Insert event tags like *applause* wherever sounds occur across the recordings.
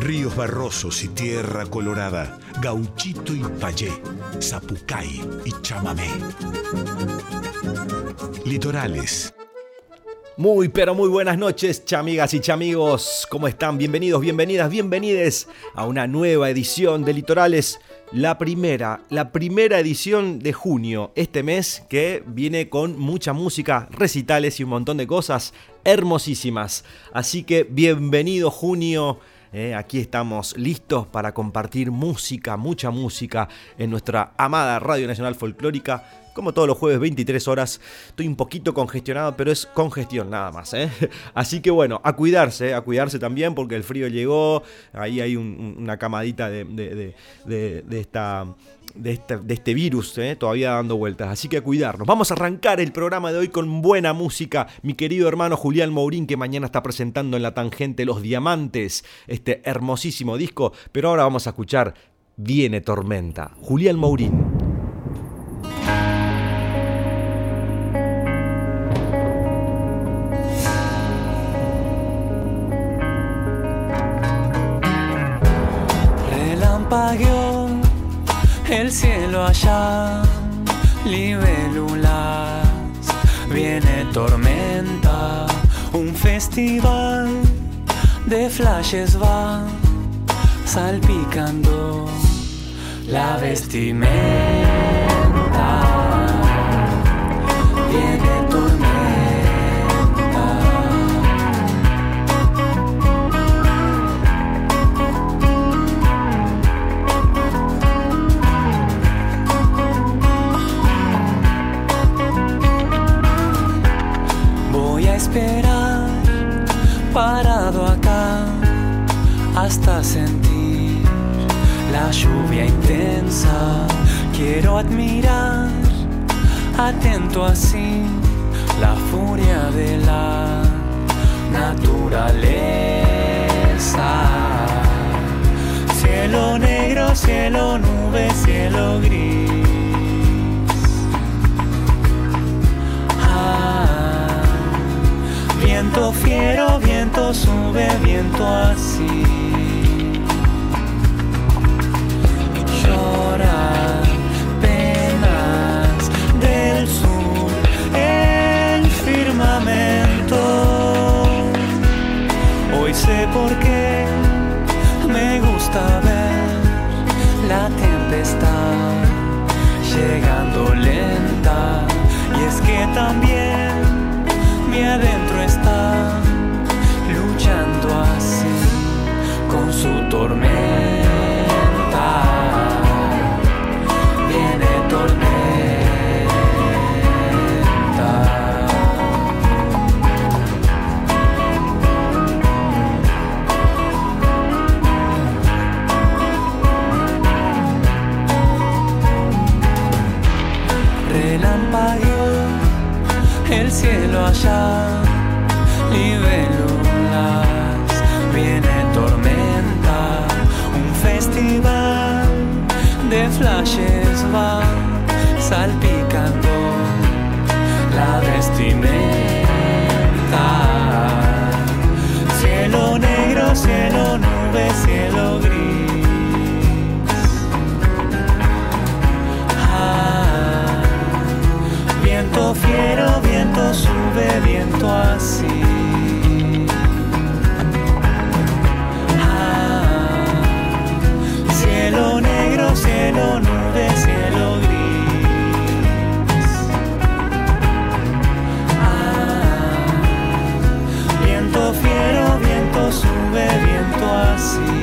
Ríos barrosos y tierra colorada, gauchito y payé, zapucay y chamamé. Litorales. Muy, pero muy buenas noches, chamigas y chamigos. ¿Cómo están? Bienvenidos, bienvenidas, bienvenides a una nueva edición de Litorales. La primera, la primera edición de junio, este mes que viene con mucha música, recitales y un montón de cosas hermosísimas. Así que bienvenido junio ¿eh? aquí estamos listos para compartir música, mucha música en nuestra amada Radio Nacional Folclórica. Como todos los jueves, 23 horas. Estoy un poquito congestionado, pero es congestión nada más. ¿eh? *laughs* Así que bueno, a cuidarse, a cuidarse también porque el frío llegó. Ahí hay una camadita de esta de este, de este virus ¿eh? todavía dando vueltas. Así que a cuidarnos. Vamos a arrancar el programa de hoy con buena música. Mi querido hermano Julián Mourín, que mañana está presentando en la tangente Los Diamantes, este hermosísimo disco. Pero ahora vamos a escuchar Viene Tormenta. Julián Mourín. El cielo allá, libélulas, viene tormenta, un festival de flashes va salpicando la vestimenta. Flashes va salpicando la vestimenta. Cielo negro, cielo nube, cielo gris. Ah, viento fiero, viento sube, viento así. Ah, cielo negro, cielo nube, cielo gris. Ah, viento fiero, viento sube, viento así.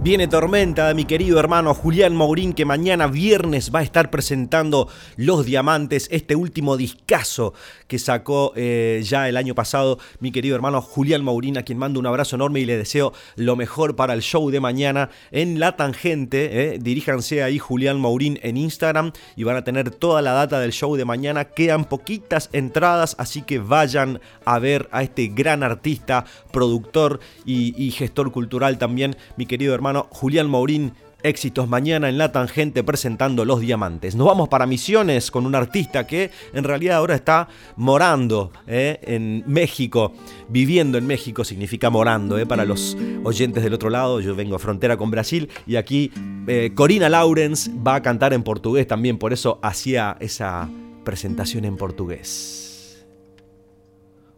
Viene Tormenta de mi querido hermano Julián Maurín, que mañana viernes va a estar presentando Los Diamantes, este último discazo que sacó eh, ya el año pasado mi querido hermano Julián Maurín, a quien mando un abrazo enorme y le deseo lo mejor para el show de mañana en La Tangente. Eh. Diríjanse ahí Julián Maurín en Instagram y van a tener toda la data del show de mañana. Quedan poquitas entradas, así que vayan a ver a este gran artista, productor y gestor cultural también, mi querido hermano Julián Maurín. Éxitos mañana en la tangente presentando Los Diamantes. Nos vamos para Misiones con un artista que en realidad ahora está morando eh, en México. Viviendo en México significa morando eh, para los oyentes del otro lado. Yo vengo a frontera con Brasil y aquí eh, Corina Laurens va a cantar en portugués también. Por eso hacía esa presentación en portugués.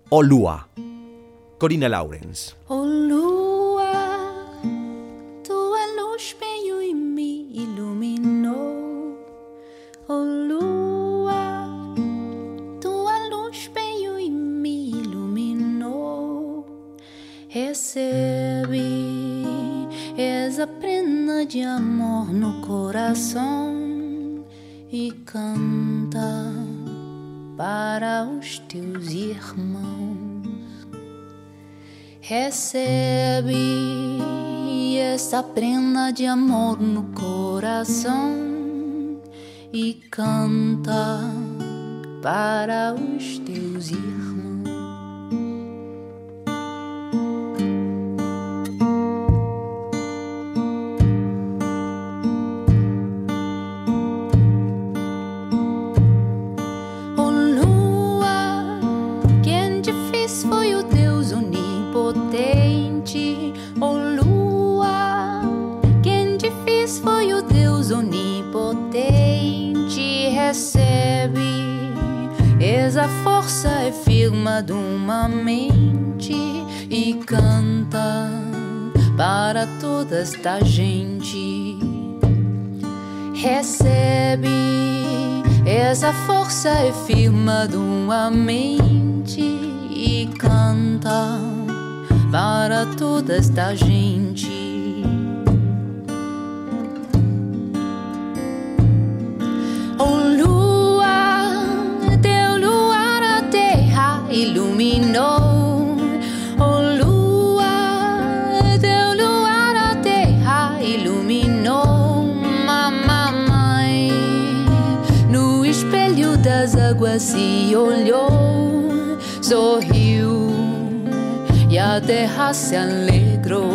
Olua. Corina. Olua. Recebe essa prenda de amor no coração e canta para os teus irmãos. Recebe essa prenda de amor no coração e canta para os teus irmãos. Toda esta gente. Recebe essa força é firma de uma mente e canta para toda esta gente. Se olhou, sorriu e a terra se alegrou.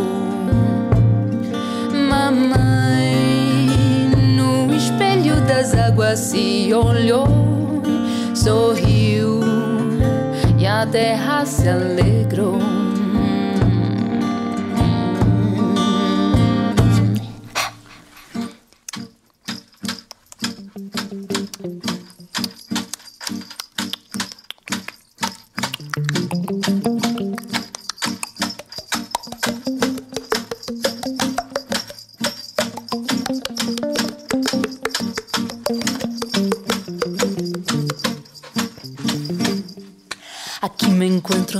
Mamãe, no espelho das águas se olhou, sorriu a terra se alegrou.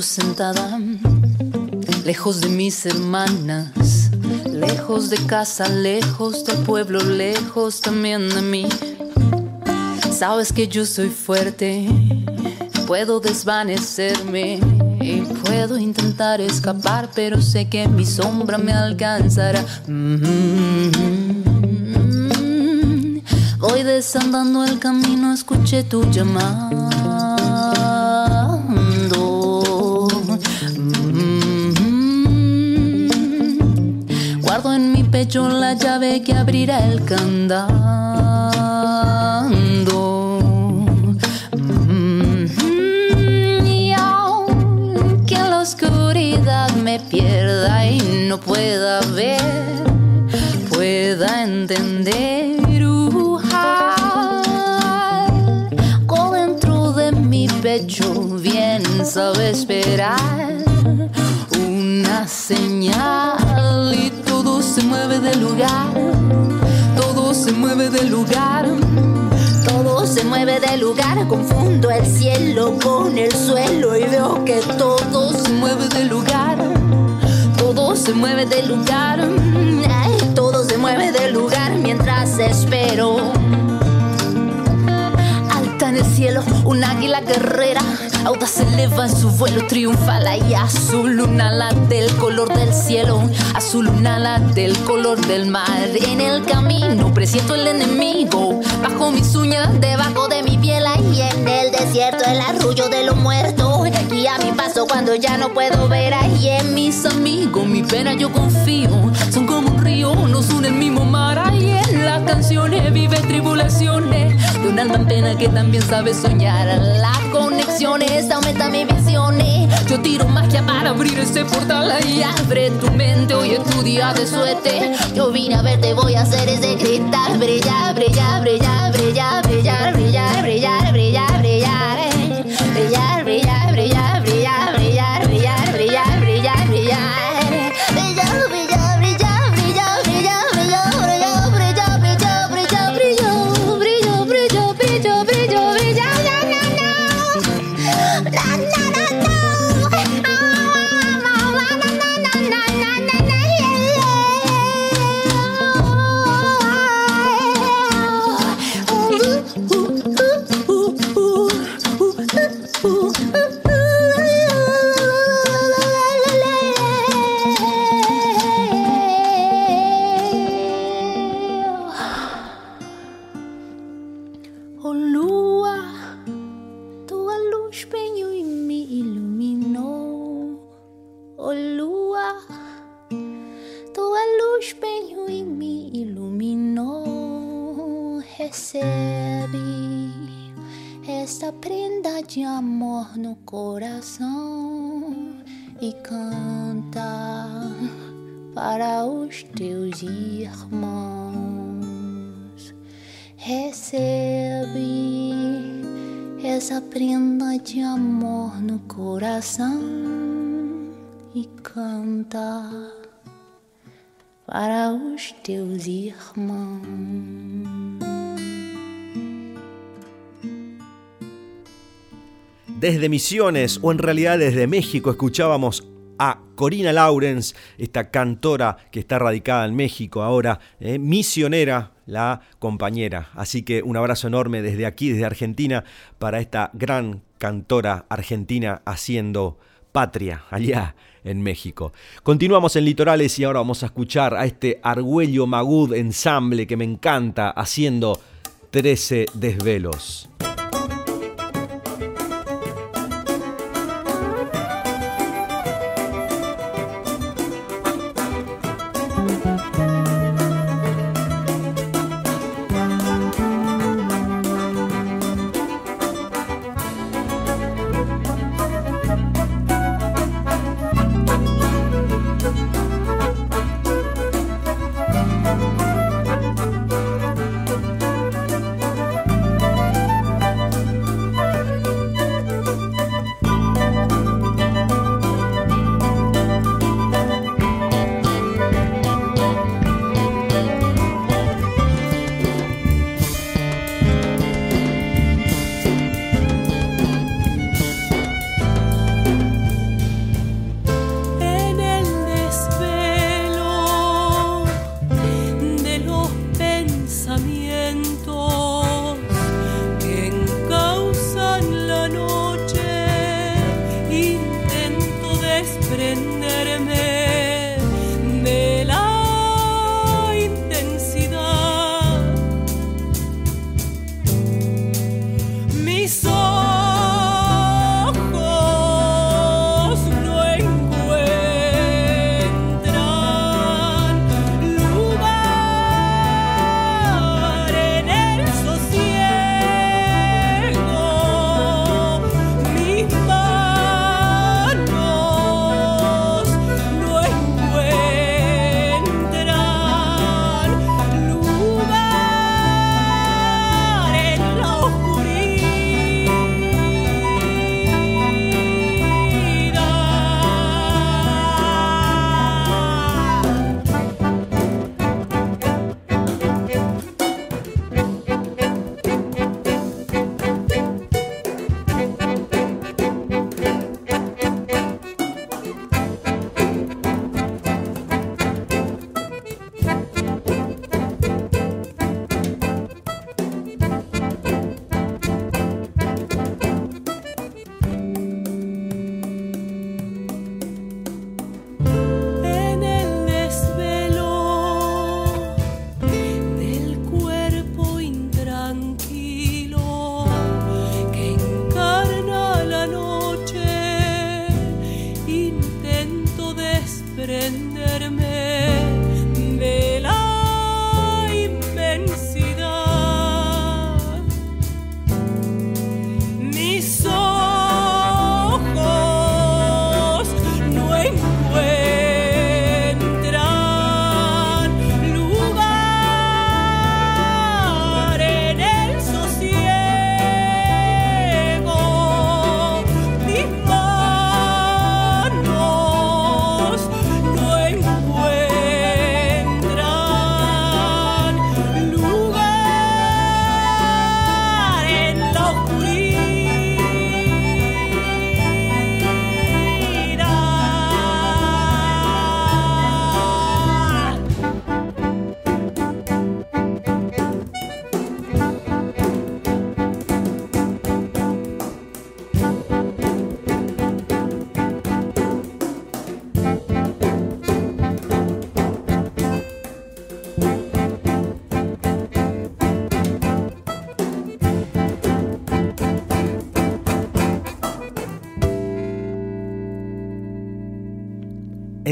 Sentada, lejos de mis hermanas, lejos de casa, lejos del pueblo, lejos también de mí. Sabes que yo soy fuerte, puedo desvanecerme y puedo intentar escapar, pero sé que mi sombra me alcanzará. Mm-hmm. Voy desandando el camino, escuché tu llamada. Pecho la llave que abrirá el candado. Mm-hmm. Y aunque en la oscuridad me pierda y no pueda ver, pueda entender. Uh, dentro de mi pecho bien sabe esperar una señal mueve lugar, todo se mueve del lugar. Todo se mueve del lugar, confundo el cielo con el suelo y veo que todo se mueve del lugar. Todo se mueve del lugar, todo se mueve del lugar mientras espero. Alta en el cielo, un águila guerrera, audaz eleva en su vuelo triunfal y azul una ala del color del cielo, azul una ala del color del mar. En el camino presiento el enemigo, bajo mis uñas, debajo de mi piel y en el desierto el arrullo de los muertos. Y a mi paso cuando ya no puedo ver ahí en mis amigos, mi pena yo confío, son como un río, nos une el mismo mar las canciones, vive tribulaciones de un alma en que también sabe soñar. Las conexiones aumentan mis visiones. Yo tiro magia para abrir ese portal y abre tu mente. Hoy es tu día de suerte. Yo vine a verte, voy a hacer ese cristal brillar, brillar, brillar, brillar, brillar, brillar, brillar, brillar. Essa prenda de amor no coração e canta para os teus irmãos. Desde Misiones, o en realidad desde México, escuchábamos a Corina Laurens, esta cantora que está radicada en México ahora, eh, misionera, la compañera. Así que un abrazo enorme desde aquí, desde Argentina, para esta gran cantora argentina haciendo patria allá en México. Continuamos en Litorales y ahora vamos a escuchar a este Argüello Magud ensamble que me encanta haciendo 13 desvelos.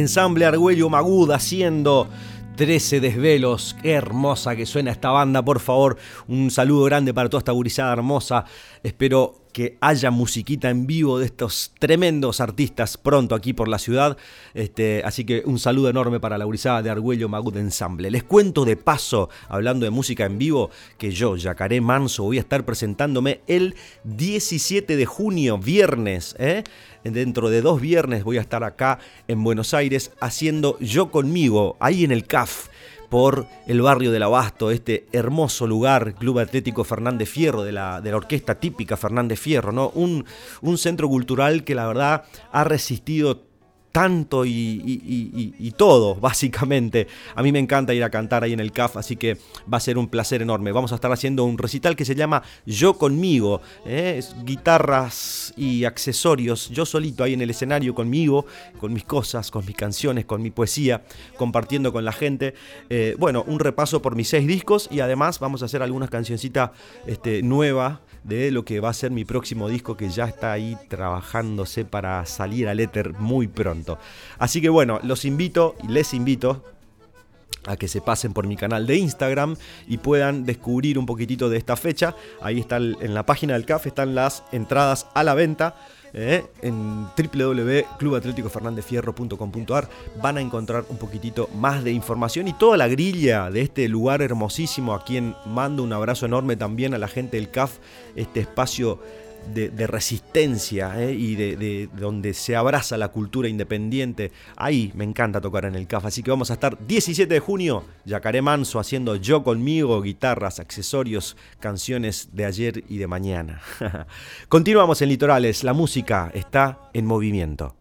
Ensamble Argüello Magud haciendo 13 desvelos. Qué hermosa que suena esta banda, por favor. Un saludo grande para toda esta gurizada hermosa. Espero que haya musiquita en vivo de estos tremendos artistas pronto aquí por la ciudad. Este, así que un saludo enorme para la gurizada de Argüello Magud Ensamble. Les cuento de paso, hablando de música en vivo, que yo, Yacaré Manso, voy a estar presentándome el 17 de junio, viernes. ¿eh? Dentro de dos viernes voy a estar acá en Buenos Aires haciendo Yo conmigo, ahí en el CAF por el barrio del Abasto, este hermoso lugar, Club Atlético Fernández Fierro, de la, de la orquesta típica Fernández Fierro, ¿no? Un, un centro cultural que la verdad ha resistido tanto y, todo, *laughs* básicamente. A mí me encanta ir a cantar ahí en el CAF, así que va a ser un placer enorme. Vamos a estar haciendo un recital que se llama Yo conmigo, ¿eh? guitarras y accesorios, yo solito ahí en el escenario conmigo, con mis cosas, con mis canciones, con mi poesía, compartiendo con la gente. Eh, bueno, un repaso por mis seis discos y además vamos a hacer algunas cancioncitas este, nuevas de lo que va a ser mi próximo disco que ya está ahí trabajándose para salir al éter muy pronto. Así que bueno, los invito y les invito a que se pasen por mi canal de Instagram y puedan descubrir un poquitito de esta fecha. Ahí está en la página del CAF están las entradas a la venta. ¿Eh? en www.clubatleticofernandefierro.com.ar van a encontrar un poquitito más de información y toda la grilla de este lugar hermosísimo a quien mando un abrazo enorme también a la gente del CAF, este espacio de, resistencia ¿eh? y de, donde se abraza la cultura independiente. Ahí me encanta tocar en el CAF. Así que vamos a estar 17 de junio, Yacaré Manso haciendo yo conmigo, guitarras, accesorios, canciones de ayer y de mañana. *laughs* Continuamos en Litorales, la música está en movimiento.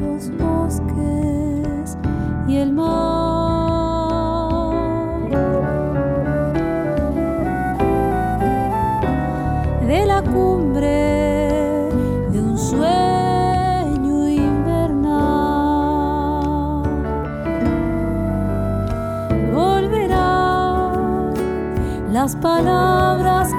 los bosques y el mar. De la cumbre de un sueño invernal volverán las palabras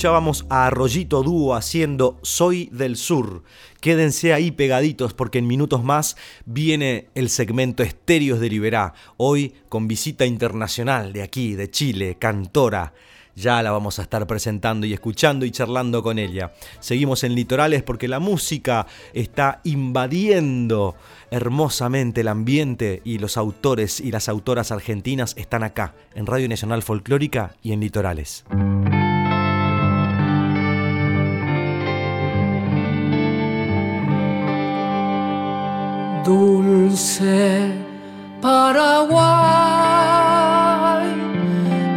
escuchábamos a Arroyito Dúo haciendo Soy del Sur. Quédense ahí pegaditos porque en minutos más viene el segmento Estéreos de Liberá, hoy con visita internacional de aquí, de Chile, cantora. Ya la vamos a estar presentando y escuchando y charlando con ella. Seguimos en Litorales porque la música está invadiendo hermosamente el ambiente y los autores y las autoras argentinas están acá, en Radio Nacional Folclórica y en Litorales. Paraguay,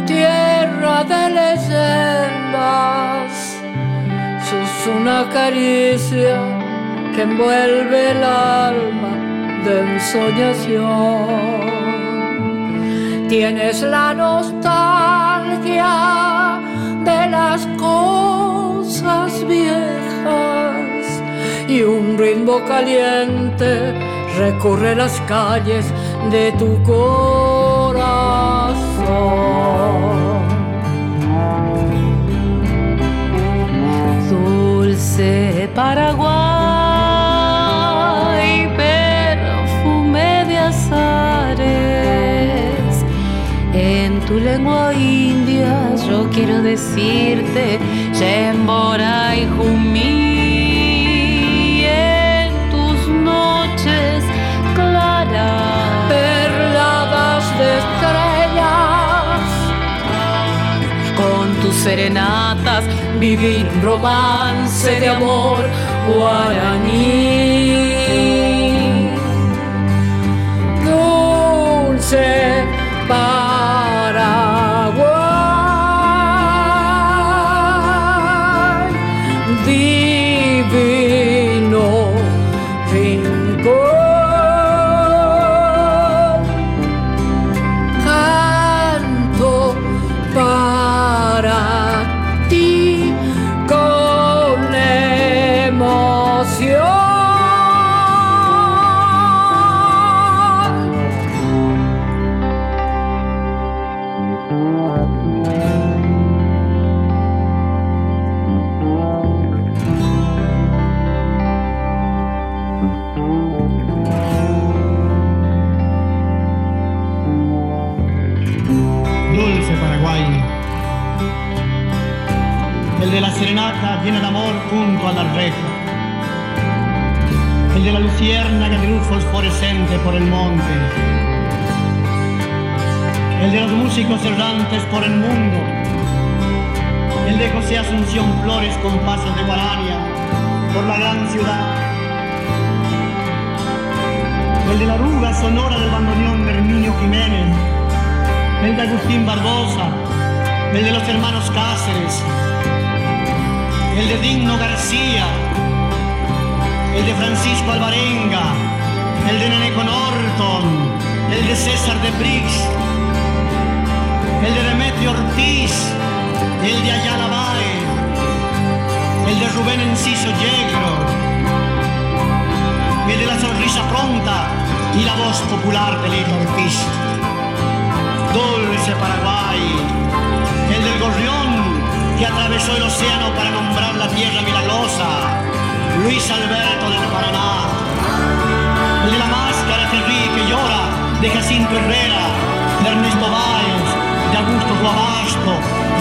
tierra de leyendas, sos una caricia que envuelve el alma de ensoñación. Tienes la nostalgia de las cosas viejas y un ritmo caliente recorre las calles de tu corazón. Dulce Paraguay, perfume de azares. En tu lengua india yo quiero decirte, Yembora y Jumí. Serenatas, vivir romance de amor guaraní. Dulce Paraguay, por el monte. El de los músicos errantes por el mundo. El de José Asunción Flores con pasos de guarania por la gran ciudad. El de la arruga sonora del bandoneón de Herminio Jiménez el de Agustín Barbosa, el de los hermanos Cáceres, el de Digno García, el de Francisco Alvarenga, el de Neneco Norton, el de César de Brix, el de Demetrio Ortiz, el de Ayala Bae, el de Rubén Enciso Yegro, el de la sonrisa pronta y la voz popular de Lito Ortiz. Dulce Paraguay, el del gorrión que atravesó el océano para nombrar la tierra milagrosa, Luis Alberto del Paraná, de Jacinto Herrera, de Ernesto Báez, de Augusto Guabasto,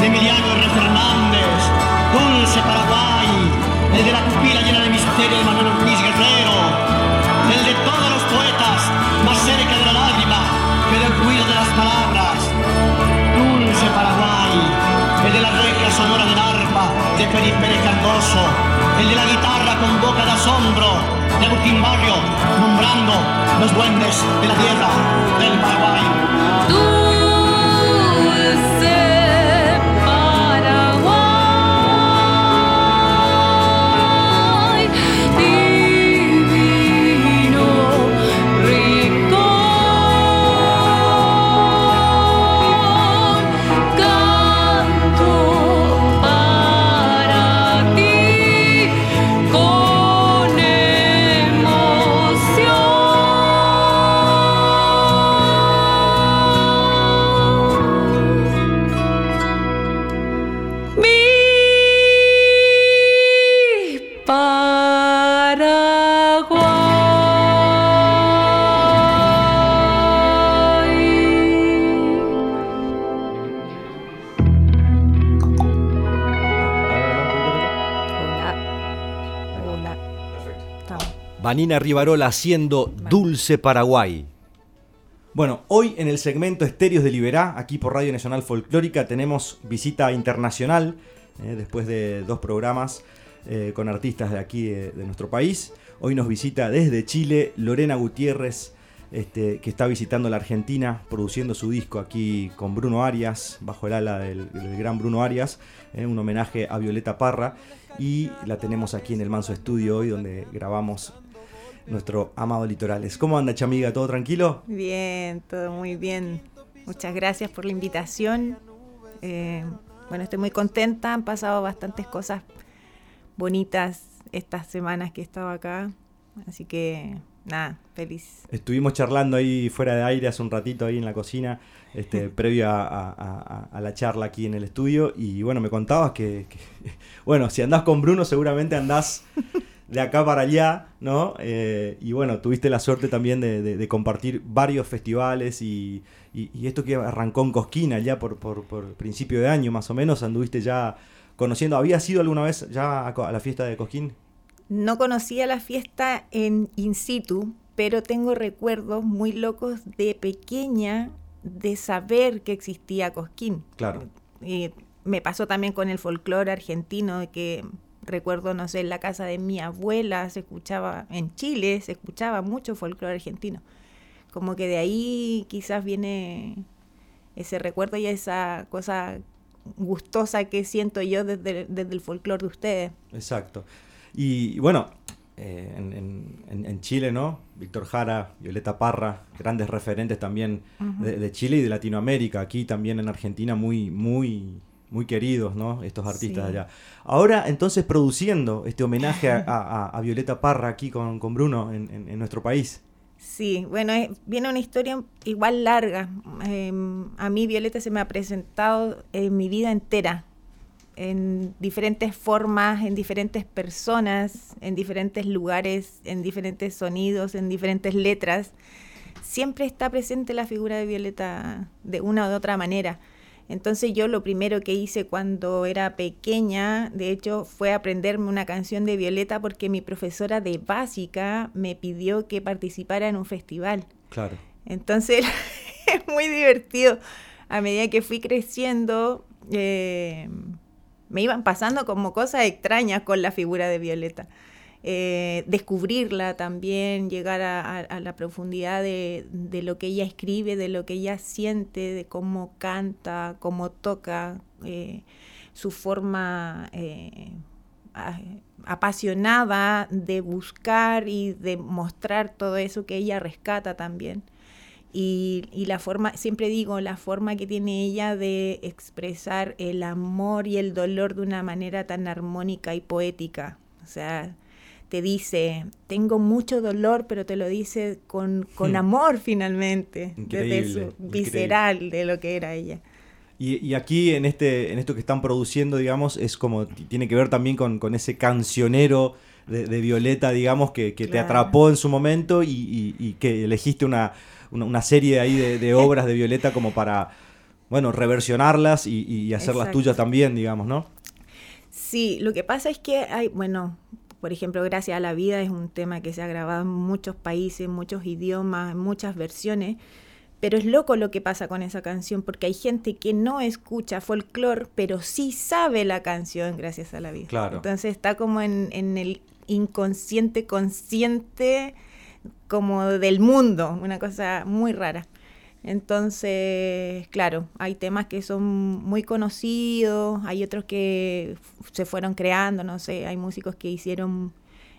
de Emiliano R. Fernández, Dulce Paraguay, el de la pupila llena de misterio de Manuel Ortiz Guerrero, el de todos los poetas más cerca de la lágrima que del ruido de las palabras. Dulce Paraguay, el de la reja sonora del arpa de Felipe Pérez Cardoso, el de la guitarra con boca de asombro de Agustín Barrio, nombrando los duendes de la tierra del Paraguay. Vanina Rivarola haciendo Dulce Paraguay. Bueno, hoy en el segmento Estéreos de Liberá, aquí por Radio Nacional Folclórica, tenemos visita internacional, eh, después de dos programas eh, con artistas de aquí eh, de nuestro país. Hoy nos visita desde Chile Lorena Gutiérrez, este, que está visitando la Argentina, produciendo su disco aquí con Bruno Arias, bajo el ala del, gran Bruno Arias, un homenaje a Violeta Parra. Y la tenemos aquí en el Manso Estudio hoy, donde grabamos nuestro amado Litorales. ¿Cómo anda, chamiga? ¿Todo tranquilo? Bien, todo muy bien. Muchas gracias por la invitación. Eh, bueno, estoy muy contenta. Han pasado bastantes cosas bonitas estas semanas que he estado acá. Así que, nada, feliz. Estuvimos charlando ahí fuera de aire hace un ratito ahí en la cocina, este, *laughs* previo a, la charla aquí en el estudio. Y bueno, me contabas que, que *laughs* bueno, si andás con Bruno seguramente andás de acá para allá, ¿no? Eh, y bueno, tuviste la suerte también de, compartir varios festivales y, esto que arrancó en Cosquina ya por, principio de año más o menos, anduviste ya conociendo, ¿habías ido alguna vez ya a, la fiesta de Cosquín? No conocía la fiesta en in situ, pero tengo recuerdos muy locos de pequeña de saber que existía Cosquín. Claro. Y me pasó también con el folclore argentino, que recuerdo, no sé, en la casa de mi abuela se escuchaba, en Chile se escuchaba mucho folclore argentino. Como que de ahí quizás viene ese recuerdo y esa cosa gustosa que siento yo desde, el folclore de ustedes. Exacto. Y, bueno, eh, en, Chile, ¿no? Víctor Jara, Violeta Parra, grandes referentes también de, de, Chile y de Latinoamérica. Aquí también en Argentina muy, muy muy queridos, ¿no? Estos artistas allá. Ahora, entonces, produciendo este homenaje a, Violeta Parra aquí con, Bruno en, nuestro país. Sí, bueno, viene una historia igual larga. Em, a mí Violeta se me ha presentado en mi vida entera, en diferentes formas, en diferentes personas, en diferentes lugares, en diferentes sonidos, en diferentes letras. Siempre está presente la figura de Violeta de una u otra manera. Entonces yo lo primero que hice cuando era pequeña, de hecho, fue aprenderme una canción de Violeta porque mi profesora de básica me pidió que participara en un festival. Claro. Entonces *laughs* es muy divertido. A medida que fui creciendo, eh, me iban pasando como cosas extrañas con la figura de Violeta. Eh, descubrirla también, llegar a, la profundidad de, lo que ella escribe, de lo que ella siente, de cómo canta, cómo toca, eh, su forma eh, apasionada de buscar y de mostrar todo eso que ella rescata también. Y, y, la forma, siempre digo, la forma que tiene ella de expresar el amor y el dolor de una manera tan armónica y poética. O sea, te dice, tengo mucho dolor, pero te lo dice con, con hmm. amor finalmente, desde su visceral de lo que era ella. Y, aquí en este en esto que están produciendo, digamos, es como tiene que ver también con, con ese cancionero de, Violeta, digamos, que, te atrapó en su momento y, que elegiste una, una, serie ahí de, *laughs* obras de Violeta como para, bueno, reversionarlas y, hacerlas tuyas también, digamos, ¿no? Sí, lo que pasa es que hay, bueno, por ejemplo, Gracias a la Vida es un tema que se ha grabado en muchos países, muchos idiomas, en muchas versiones. Pero es loco lo que pasa con esa canción, porque hay gente que no escucha folclore, pero sí sabe la canción Gracias a la Vida. Claro. Entonces está como en, en el inconsciente consciente como del mundo, una cosa muy rara. Entonces, claro, hay temas que son muy conocidos, hay otros que se fueron creando, no sé, hay músicos que hicieron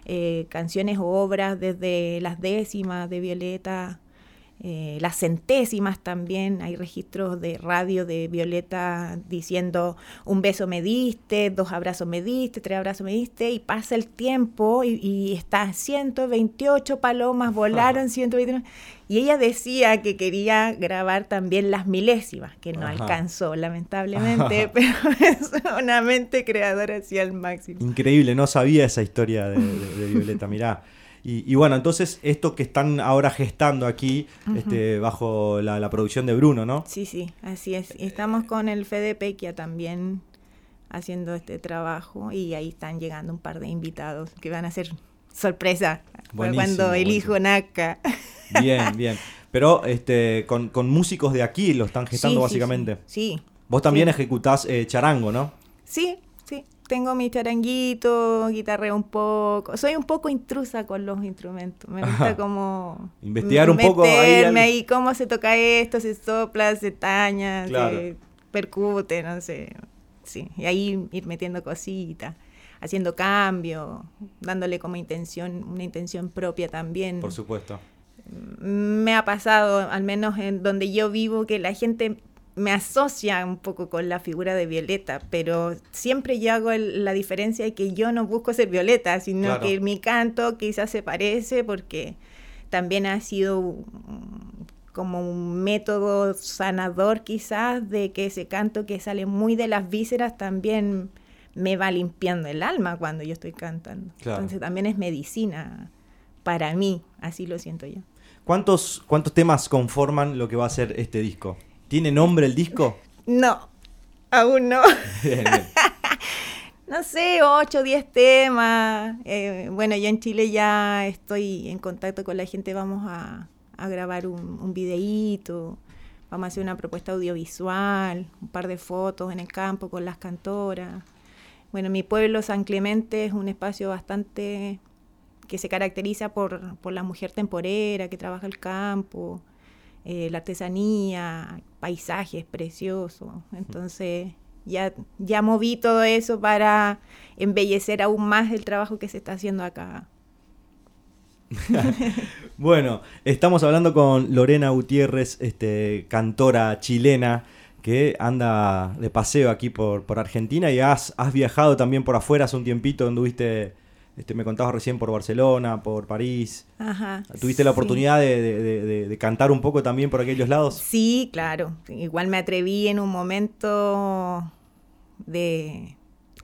eh, canciones o obras desde las décimas de Violeta eh, las centésimas también, hay registros de radio de Violeta diciendo un beso me diste, dos abrazos me diste, tres abrazos me diste, y pasa el tiempo y, y está 128 palomas volaron, 129, y ella decía que quería grabar también las milésimas, que no alcanzó lamentablemente, pero *laughs* es una mente creadora hacia el máximo. Increíble, no sabía esa historia de, de Violeta, mirá. Y, bueno, entonces esto que están ahora gestando aquí, este, bajo la, producción de Bruno, ¿no? Sí, sí, así es. estamos con el Fede Pequia también haciendo este trabajo y ahí están llegando un par de invitados que van a ser sorpresa Buenísimo, cuando el hijo nazca. Bien, *laughs* bien. Pero este, con, con músicos de aquí lo están gestando Sí, sí, básicamente. Sí, Vos también ejecutás eh, charango, ¿no? sí. Tengo mi charanguito, guitarreo un poco. Soy un poco intrusa con los instrumentos. Me gusta Ajá. como... Investigar un poco ahí al- ahí, cómo se toca esto, se sopla, se taña, Claro. se percute, no sé. Sí, y ahí ir metiendo cositas, haciendo cambios, dándole como intención, una intención propia también. Por supuesto. me ha pasado, al menos en donde yo vivo, que la gente me asocia un poco con la figura de Violeta, pero siempre yo hago el- la diferencia de que yo no busco ser Violeta, sino Claro. que mi canto quizás se parece porque también ha sido como un método sanador quizás de que ese canto que sale muy de las vísceras también me va limpiando el alma cuando yo estoy cantando. Claro. Entonces también es medicina para mí, así lo siento yo. ¿Cuántos, ¿Cuántos temas conforman lo que va a ser este disco? ¿Tiene nombre el disco? No, aún no. Bien, bien. *laughs* No sé, 8, 10 temas. Eh, bueno, yo en Chile ya estoy en contacto con la gente, vamos a, a grabar un, un videíto, vamos a hacer una propuesta audiovisual, un par de fotos en el campo con las cantoras. Bueno, mi pueblo, San Clemente, es un espacio bastante que se caracteriza por, por la mujer temporera que trabaja el campo, eh, la artesanía, paisajes preciosos. Entonces ya, ya moví todo eso para embellecer aún más el trabajo que se está haciendo acá. *laughs* Bueno, estamos hablando con Lorena Gutiérrez, este, cantora chilena que anda de paseo aquí por, por Argentina y has, has viajado también por afuera hace un tiempito, anduviste, este, me contabas recién por Barcelona, por París. Ajá. ¿Tuviste la oportunidad de, de- de- de- de cantar un poco también por aquellos lados? Sí, claro. Igual me atreví en un momento de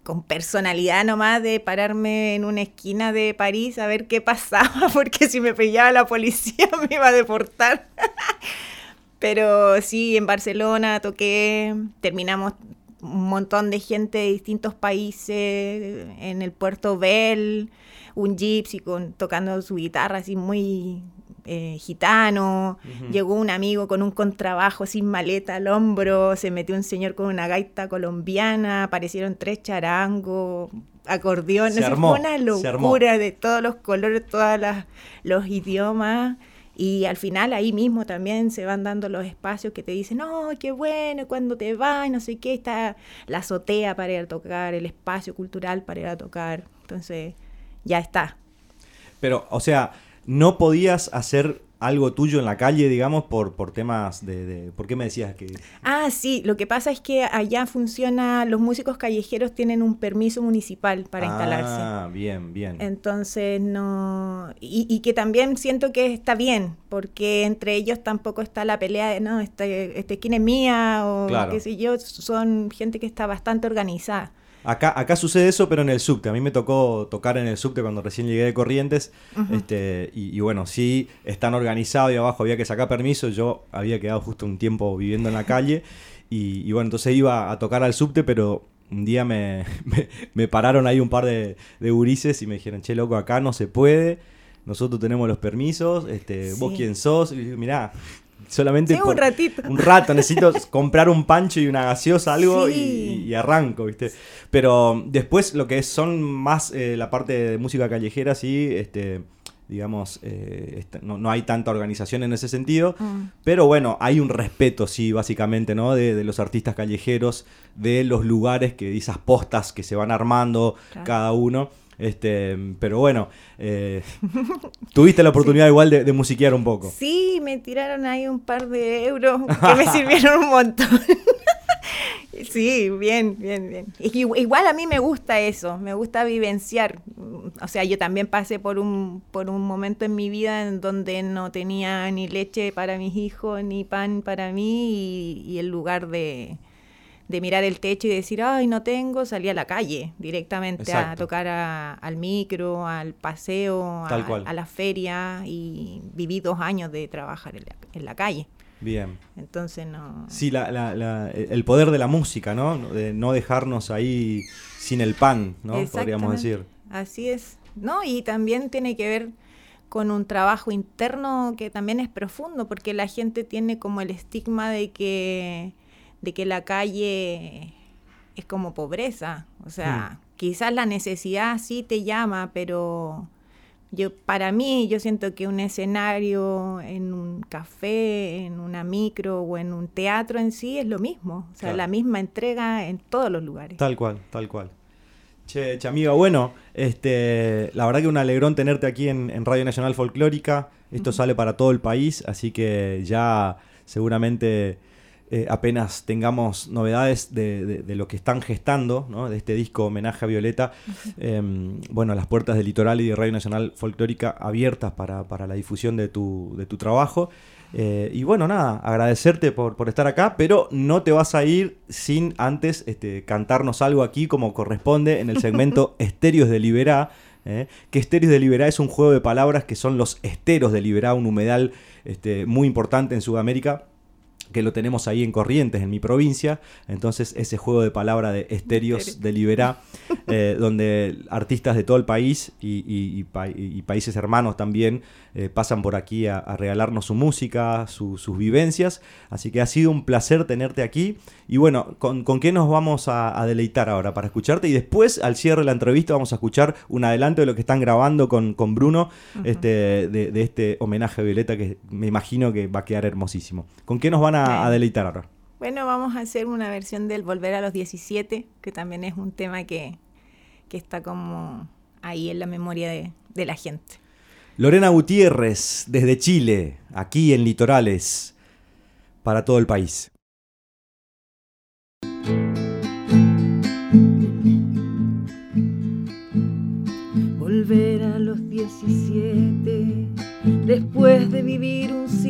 con personalidad nomás de pararme en una esquina de París a ver qué pasaba, *laughs* porque si me pillaba la policía *laughs* me iba a deportar. *laughs* Pero sí, en Barcelona toqué, terminamos un montón de gente de distintos países, en el puerto Bell, un gypsy con, tocando su guitarra así muy eh, gitano, llegó un amigo con un contrabajo sin maleta al hombro, se metió un señor con una gaita colombiana, aparecieron tres charangos, Se armó, fue una locura de todos los colores, todos los idiomas. Y al final ahí mismo también se van dando los espacios que te dicen, no, qué bueno, cuando te vas, no sé qué, está la azotea para ir a tocar, el espacio cultural para ir a tocar. Entonces, ya está. Pero, o sea, no podías hacer algo tuyo en la calle, digamos, por, por temas de, de- ¿Por qué me decías que...? Ah, sí, lo que pasa es que allá funciona, los músicos callejeros tienen un permiso municipal para instalarse. Ah, bien, bien. Entonces no. Y, y que también siento que está bien, porque entre ellos tampoco está la pelea de no, este, este esquina es mía o Claro. qué sé yo. Son gente que está bastante organizada. Acá, acá sucede eso, pero en el subte. A mí me tocó tocar en el subte cuando recién llegué de Corrientes. este, y, y bueno, sí, están organizados y abajo había que sacar permiso. Yo había quedado justo un tiempo viviendo en la calle. *laughs* Y, y bueno, entonces iba a tocar al subte, pero un día me, *laughs* me, me pararon ahí un par de, de gurises y me dijeron, che, loco, acá no se puede. Nosotros tenemos los permisos. Este, ¿Vos quién sos? Y dije, mirá, solamente Sí, un ratito. un rato, necesito comprar un pancho y una gaseosa, algo, y- Sí. y, arranco, ¿viste? Pero después lo que son más eh, la parte de música callejera, sí, este, digamos, eh, no, no hay tanta organización en ese sentido, Mm. pero bueno, hay un respeto, sí, básicamente, ¿no? De, de los artistas callejeros, de los lugares, que esas postas que se van armando Claro. cada uno. Este, pero bueno, eh, tuviste la oportunidad igual de, de musiquear un poco. Sí, me tiraron ahí un par de euros que me *laughs* sirvieron un montón. *laughs* Sí, bien, bien, bien. Igual a mí me gusta eso, me gusta vivenciar. O sea, yo también pasé por un, por un momento en mi vida en donde no tenía ni leche para mis hijos, ni pan para mí, y, y en lugar de, de mirar el techo y decir, ay, no tengo, salí a la calle directamente a tocar a- al micro, al paseo, a, la feria, y viví dos años de trabajar en la, en la calle. Bien. Entonces no... Sí, la, la- la- el poder de la música, ¿no? De no dejarnos ahí sin el pan, ¿no? Podríamos decir. Así es. ¿no? Y también tiene que ver con un trabajo interno que también es profundo, porque la gente tiene como el estigma de que, de que la calle es como pobreza. O sea, quizás la necesidad sí te llama, pero yo para mí yo siento que un escenario en un café, en una micro o en un teatro en sí es lo mismo, o sea, Claro. la misma entrega en todos los lugares. Tal cual, tal cual. Che, che, amiga, bueno, este, la verdad que un alegrón tenerte aquí en, en Radio Nacional Folclórica. Esto sale para todo el país, así que ya seguramente eh, apenas tengamos novedades de, de- de lo que están gestando, ¿no? de este disco homenaje a Violeta, eh, bueno, las puertas del Litoral y de Radio Nacional Folclórica abiertas para, para la difusión de tu, de tu trabajo. Eh, y bueno, nada, agradecerte por, por estar acá, pero no te vas a ir sin antes este, cantarnos algo aquí como corresponde en el segmento *laughs* Estéreos de Liberá. ¿eh? Que Estéreos de Liberá es un juego de palabras que son los esteros de Liberá, un humedal este, muy importante en Sudamérica que lo tenemos ahí en Corrientes, en mi provincia. Entonces, ese juego de palabra de estéreos de Liberá, eh, *laughs* donde artistas de todo el país y, y- y pa- y países hermanos también eh, pasan por aquí a, a regalarnos su música, su- sus vivencias. Así que ha sido un placer tenerte aquí. Y bueno, ¿con, con qué nos vamos a, a deleitar ahora para escucharte? Y después, al cierre de la entrevista, vamos a escuchar un adelanto de lo que están grabando con, con Bruno, este, de, de este homenaje a Violeta, que me imagino que va a quedar hermosísimo. ¿Con qué nos van a, a Bueno. deleitar ahora? Bueno, vamos a hacer una versión del Volver a los 17, que también es un tema que, que está como ahí en la memoria de, de la gente. Lorena Gutiérrez, desde Chile, aquí en Litorales, para todo el país. Volver a los 17 después de vivir un siglo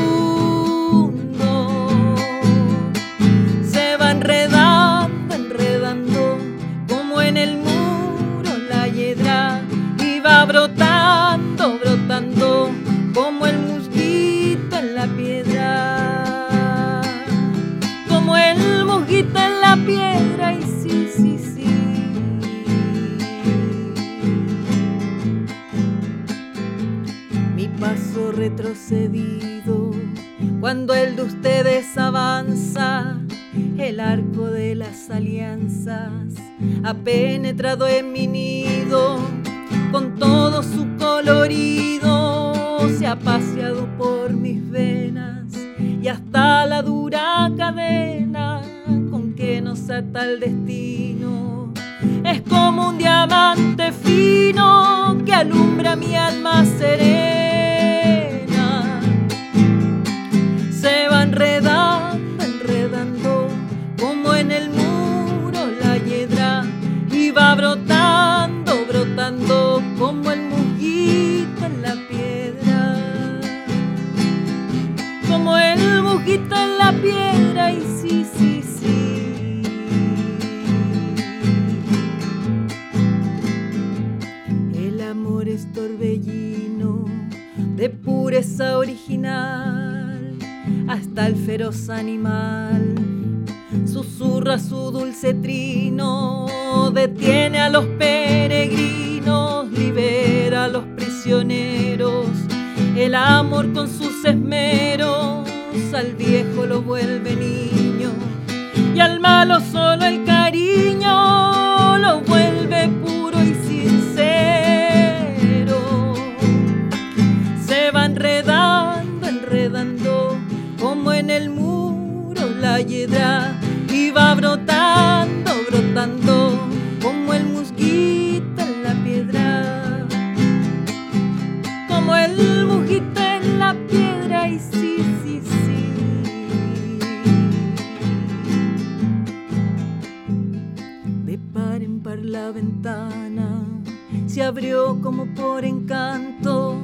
Brotando, brotando, como el musguito en la piedra. Como el musguito en la piedra, y sí, sí, sí. mi paso retrocedido. Cuando el de ustedes avanza, el arco de las alianzas ha penetrado en mi nido con todo su colorido. Se ha paseado por mis venas y hasta la dura cadena con que nos ata el destino. Es como un diamante fino que alumbra mi alma serena. Se va enredando, enredando, como en el muro la hiedra. Y va brotando, el mujito en la piedra, y sí, sí, sí. El amor es torbellino de pureza original, hasta el feroz animal susurra su dulce trino, detiene a los peregrinos, libera a los prisioneros, el amor con sus esmeros al viejo lo vuelve niño y al malo solo el cariño lo vuelve puro y sincero. Se va enredando, enredando, como en el muro la hiedra, abrió como por encanto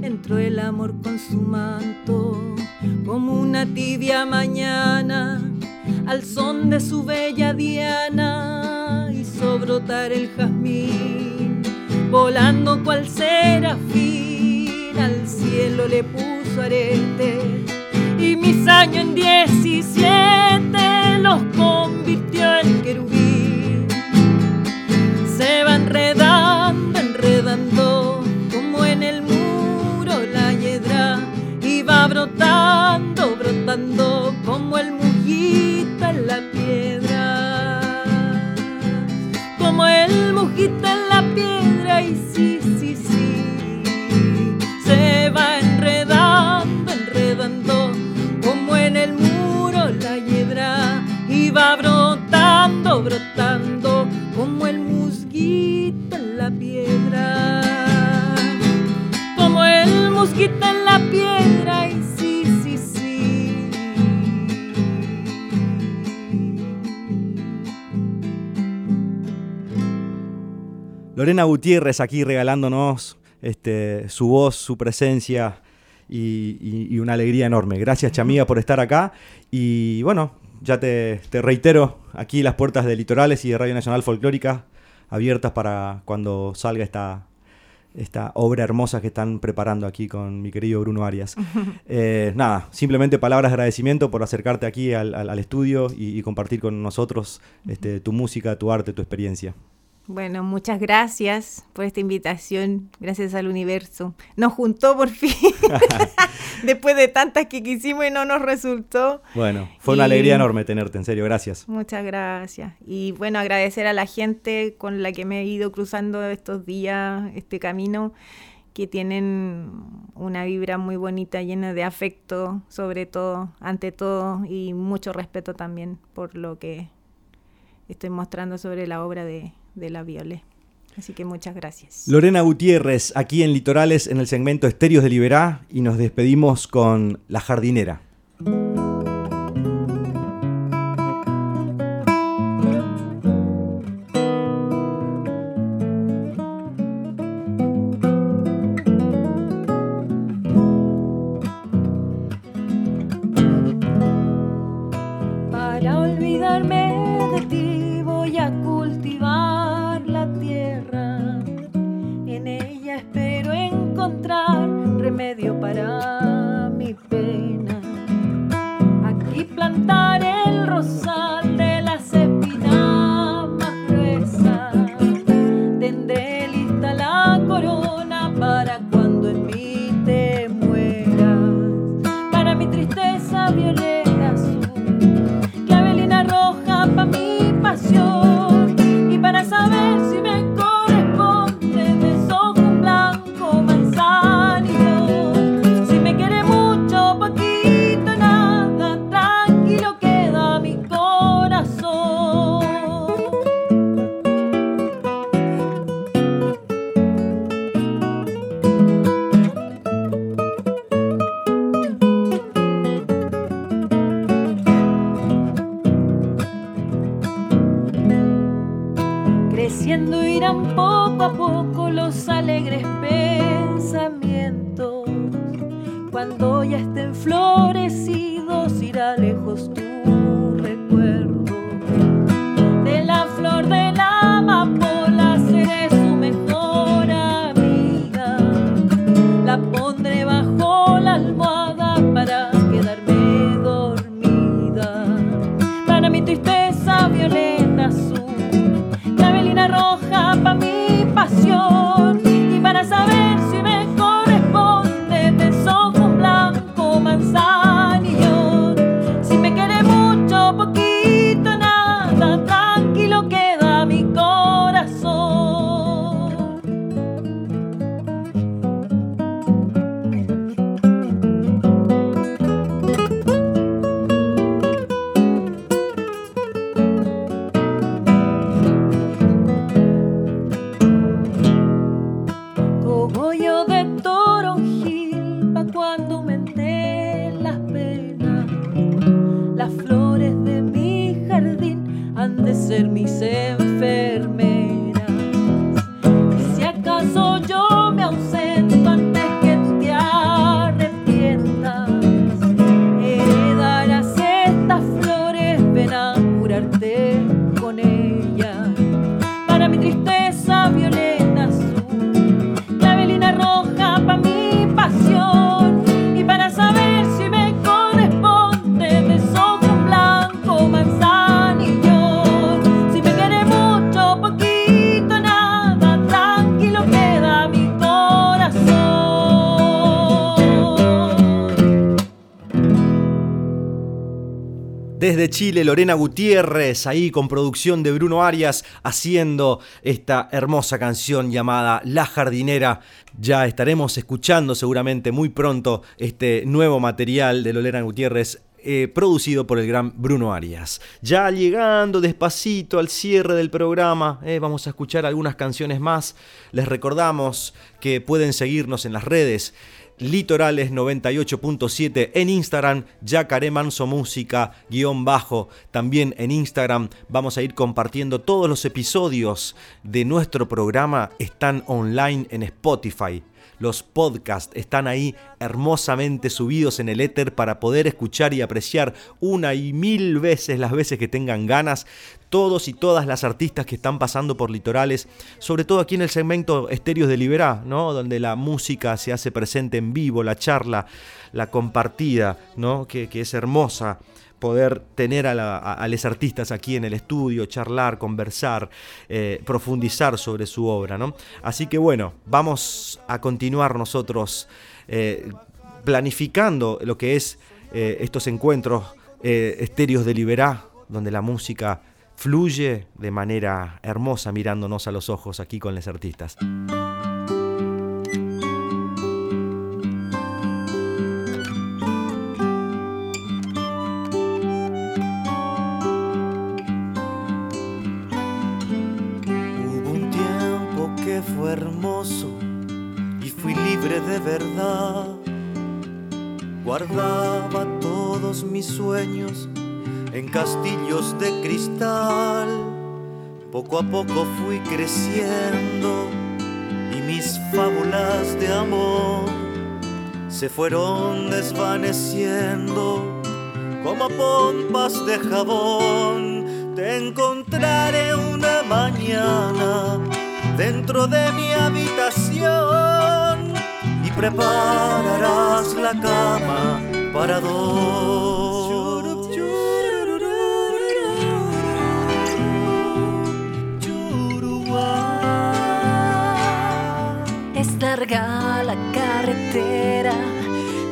entró el amor con su manto, como una tibia mañana, al son de su bella diana, hizo brotar el jazmín, volando cual serafín, al cielo le puso arete, y mis años en diecisiete los convirtió en querubín. Se va enredando, enredando en la piedra y sí, sí, sí. Lorena Gutiérrez aquí regalándonos este, su voz, su presencia y una alegría enorme. Gracias, Chamiga, por estar acá. Y bueno, ya te, te reitero, aquí las puertas de Litorales y de Radio Nacional Folclórica abiertas para cuando salga esta, esta obra hermosa que están preparando aquí con mi querido Bruno Arias. *laughs* Eh, nada, simplemente palabras de agradecimiento por acercarte aquí al, al- al estudio y, y compartir con nosotros este, tu música, tu arte, tu experiencia. Bueno, muchas gracias por esta invitación, gracias al universo. Nos juntó por fin, *laughs* *laughs* después de tantas que quisimos y no nos resultó. Bueno, fue una Y- alegría enorme tenerte, en serio, gracias. Muchas gracias. Y bueno, agradecer a la gente con la que me he ido cruzando estos días, este camino, que tienen una vibra muy bonita, llena de afecto, sobre todo, ante todo, y mucho respeto también por lo que estoy mostrando sobre la obra de, de la Viole. Así que muchas gracias. Lorena Gutiérrez, aquí en Litorales, en el segmento Estéreos de Liberá, y nos despedimos con La Jardinera. Chile, Lorena Gutiérrez, ahí con producción de Bruno Arias, haciendo esta hermosa canción llamada La Jardinera. Ya estaremos escuchando seguramente muy pronto este nuevo material de Lorena Gutiérrez eh, producido por el gran Bruno Arias. Ya llegando despacito al cierre del programa, eh, vamos a escuchar algunas canciones más. Les recordamos que pueden seguirnos en las redes. Litorales 98.7 en Instagram, Yacaré Manso Música, guion bajo. También en Instagram vamos a ir compartiendo todos los episodios de nuestro programa. Están online en Spotify. Los podcasts están ahí hermosamente subidos en el éter para poder escuchar y apreciar una y mil veces las veces que tengan ganas todos y todas las artistas que están pasando por litorales, sobre todo aquí en el segmento Estéreos de Liberá, ¿no? donde la música se hace presente en vivo, la charla, la compartida, ¿no? que, es hermosa poder tener a, los artistas aquí en el estudio, charlar, conversar, eh, profundizar sobre su obra. ¿no? Así que bueno, vamos a continuar nosotros eh, planificando lo que es eh, estos encuentros estéreos de Liberá, donde la música fluye de manera hermosa mirándonos a los ojos aquí con los artistas. Hubo un tiempo que fue hermoso y fui libre de verdad. Guardaba todos mis sueños en castillos de. Poco a poco fui creciendo y mis fábulas de amor se fueron desvaneciendo como pompas de jabón. Te encontraré una mañana dentro de mi habitación y prepararás la cama para dos. Larga la carretera.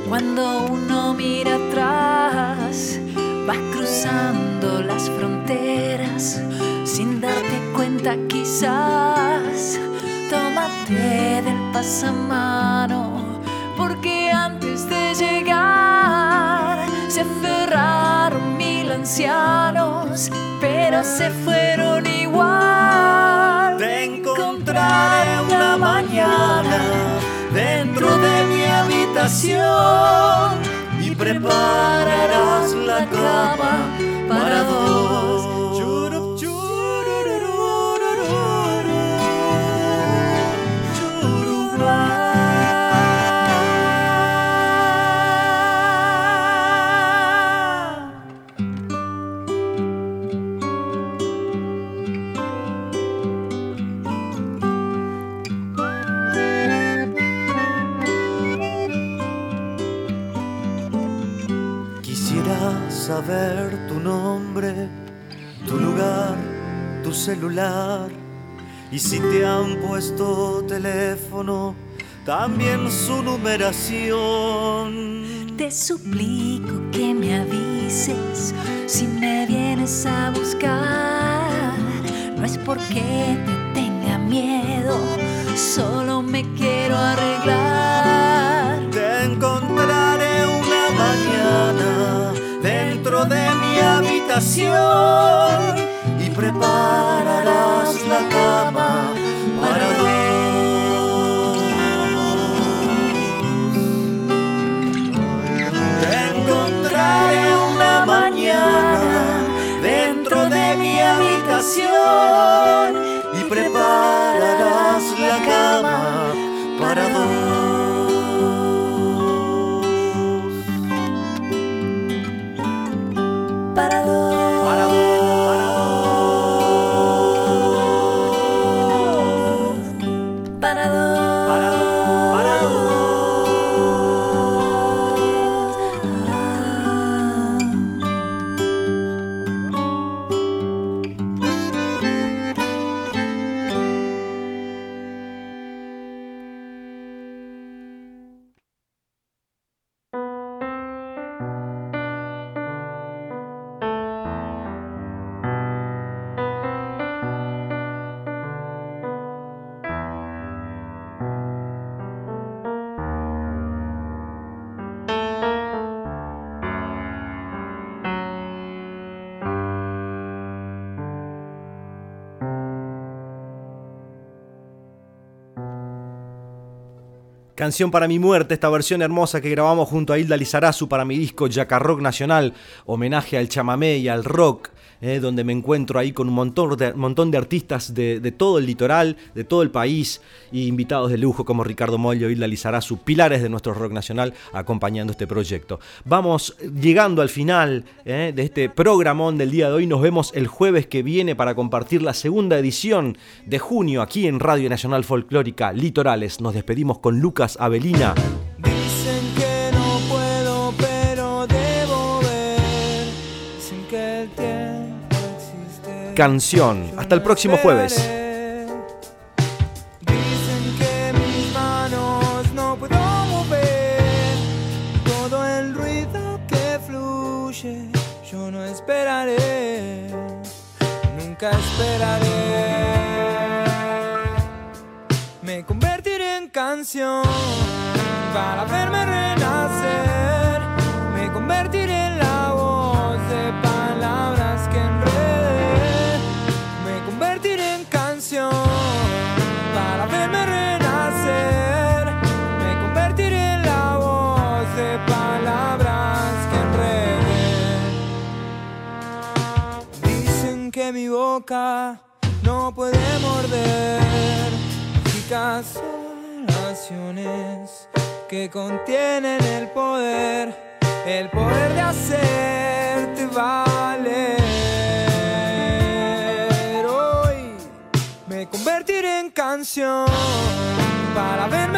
Cuando uno mira atrás, vas cruzando las fronteras sin darte cuenta quizás. Tómate del pasamano, porque antes de llegar se aferraron mil ancianos, pero se fueron igual. Y prepararás la cama para dos. Celular. Y si te han puesto teléfono, también su numeración. Te suplico que me avises si me vienes a buscar. No es porque te tenga miedo, solo me quiero arreglar. Te encontraré una mañana dentro de mi habitación y prepararás habitación Canción para mi muerte, esta versión hermosa que grabamos junto a Hilda Lizarazu para mi disco Rock Nacional, homenaje al chamamé y al rock eh, donde me encuentro ahí con un montón de, montón de artistas de, todo el litoral, de todo el país, y invitados de lujo como Ricardo Mollo y Isla Lizarazu, pilares de nuestro rock nacional, acompañando este proyecto. Vamos llegando al final eh, de este programón del día de hoy. Nos vemos el jueves que viene para compartir la segunda edición de junio aquí en Radio Nacional Folclórica Litorales. Nos despedimos con Lucas Avelina. Canción. Hasta el próximo jueves. Nunca esperaré. Me convertiré en canción para verme no puede morder chicas oraciones que contienen el poder, el poder de hacerte valer. convertir en canción para ver